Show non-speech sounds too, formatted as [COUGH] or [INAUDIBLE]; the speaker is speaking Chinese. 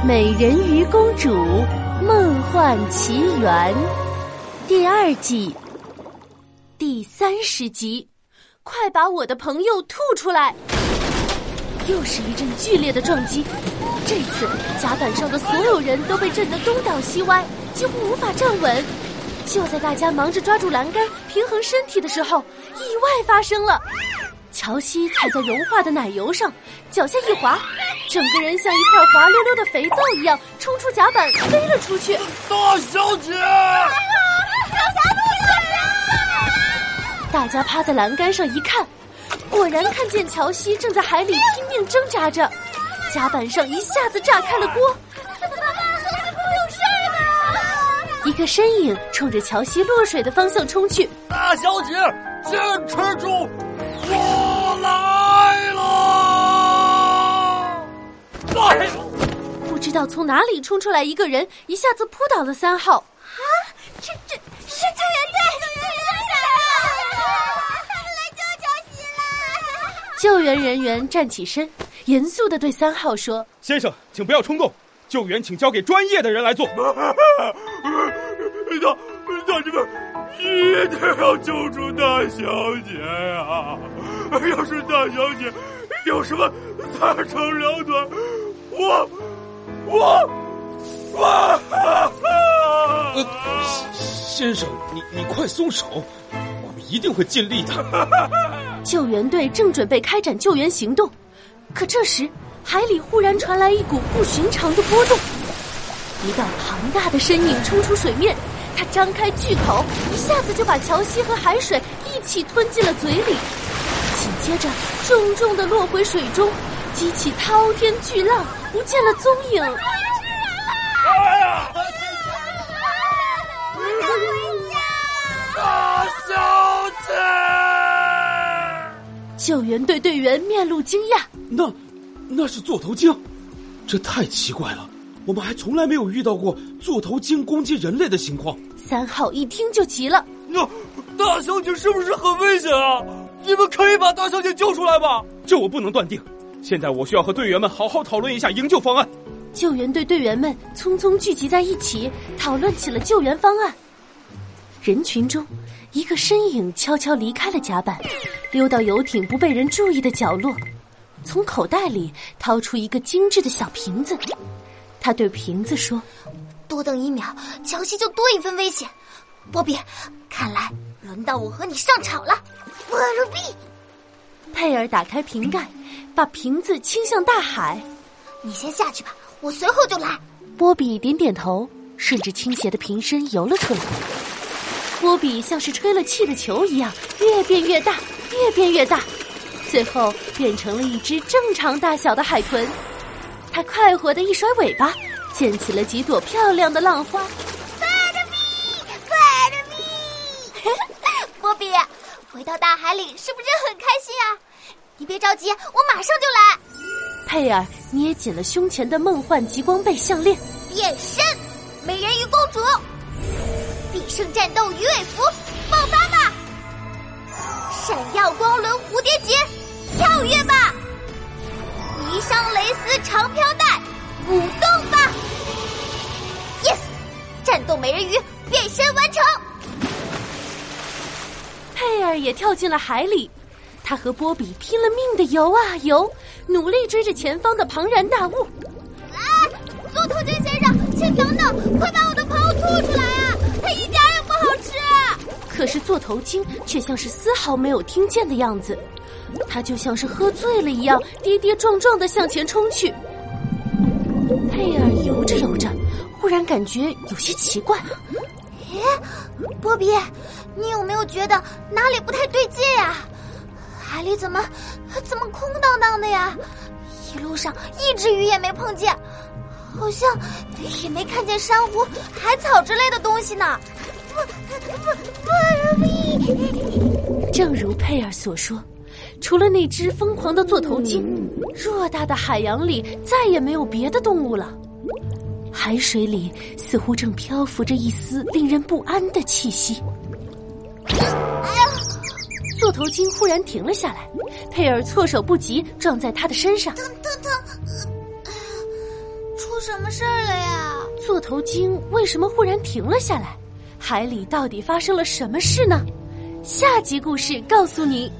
《美人鱼公主梦幻奇缘》第二季第三十集，快把我的朋友吐出来！又是一阵剧烈的撞击，这次甲板上的所有人都被震得东倒西歪，几乎无法站稳。就在大家忙着抓住栏杆平衡身体的时候，意外发生了。乔西踩在融化的奶油上，脚下一滑，整个人像一块滑溜溜的肥皂一样冲出甲板，飞了出去。大小姐，大家趴在栏杆上一看，果然看见乔西正在海里拼命挣扎着，甲板上一下子炸开了锅。一个身影冲着乔西落水的方向冲去。大小姐，坚持住！我知道从哪里冲出来一个人，一下子扑倒了三号。啊，这这是救援队！救援队来了！来救乔西了！救援人员站起身，严肃的对三号说：“先生，请不要冲动，救援请交给专业的人来做。”大大你们。一定要救出大小姐呀！要是大小姐有什么三长两短，我我我……呃，先生，你你快松手，我们一定会尽力的。[LAUGHS] 救援队正准备开展救援行动，可这时海里忽然传来一股不寻常的波动，一道庞大的身影冲出水面。他张开巨口，一下子就把乔西和海水一起吞进了嘴里，紧接着重重的落回水中，激起滔天巨浪，不见了踪影。哎呀！我想回家。大小姐！救援队队员面露惊讶。那，那是座头鲸，这太奇怪了。我们还从来没有遇到过座头鲸攻击人类的情况。三号一听就急了：“那大小姐是不是很危险啊？你们可以把大小姐救出来吧？”这我不能断定。现在我需要和队员们好好讨论一下营救方案。救援队队员们匆匆聚集在一起，讨论起了救援方案。人群中，一个身影悄悄离开了甲板，溜到游艇不被人注意的角落，从口袋里掏出一个精致的小瓶子。他对瓶子说：“多等一秒，乔西就多一分危险。”波比，看来轮到我和你上场了。波比，佩尔打开瓶盖，把瓶子倾向大海。你先下去吧，我随后就来。波比点点头，顺着倾斜的瓶身游了出来。波比像是吹了气的球一样，越变越大，越变越大，最后变成了一只正常大小的海豚。它快活的一甩尾巴，溅起了几朵漂亮的浪花。[LAUGHS] [LAUGHS] 波比，回到大海里是不是很开心啊？你别着急，我马上就来。佩尔捏紧了胸前的梦幻极光贝项链，变身，美人鱼公主，必胜战斗鱼尾服，爆发吧！闪耀光轮蝴蝶结，跳跃吧！霓裳蕾丝长飘带，舞动吧！Yes，战斗美人鱼变身完成。佩尔也跳进了海里，他和波比拼了命的游啊游，努力追着前方的庞然大物。啊，座头鲸先生，请等等，快把我的朋友吐出来啊！它一点也不好吃。可是座头鲸却像是丝毫没有听见的样子。他就像是喝醉了一样，跌跌撞撞的向前冲去。佩尔游着游着，忽然感觉有些奇怪。咦，波比，你有没有觉得哪里不太对劲呀？海里怎么怎么空荡荡的呀？一路上一只鱼也没碰见，好像也没看见珊瑚、海草之类的东西呢。不不不，咪！正如佩尔所说。除了那只疯狂的座头鲸，偌大的海洋里再也没有别的动物了。海水里似乎正漂浮着一丝令人不安的气息。头鲸忽然停了下来，佩尔措手不及，撞在他的身上。疼疼疼！出什么事儿了呀？座头鲸为什么忽然停了下来？海里到底发生了什么事呢？下集故事告诉你。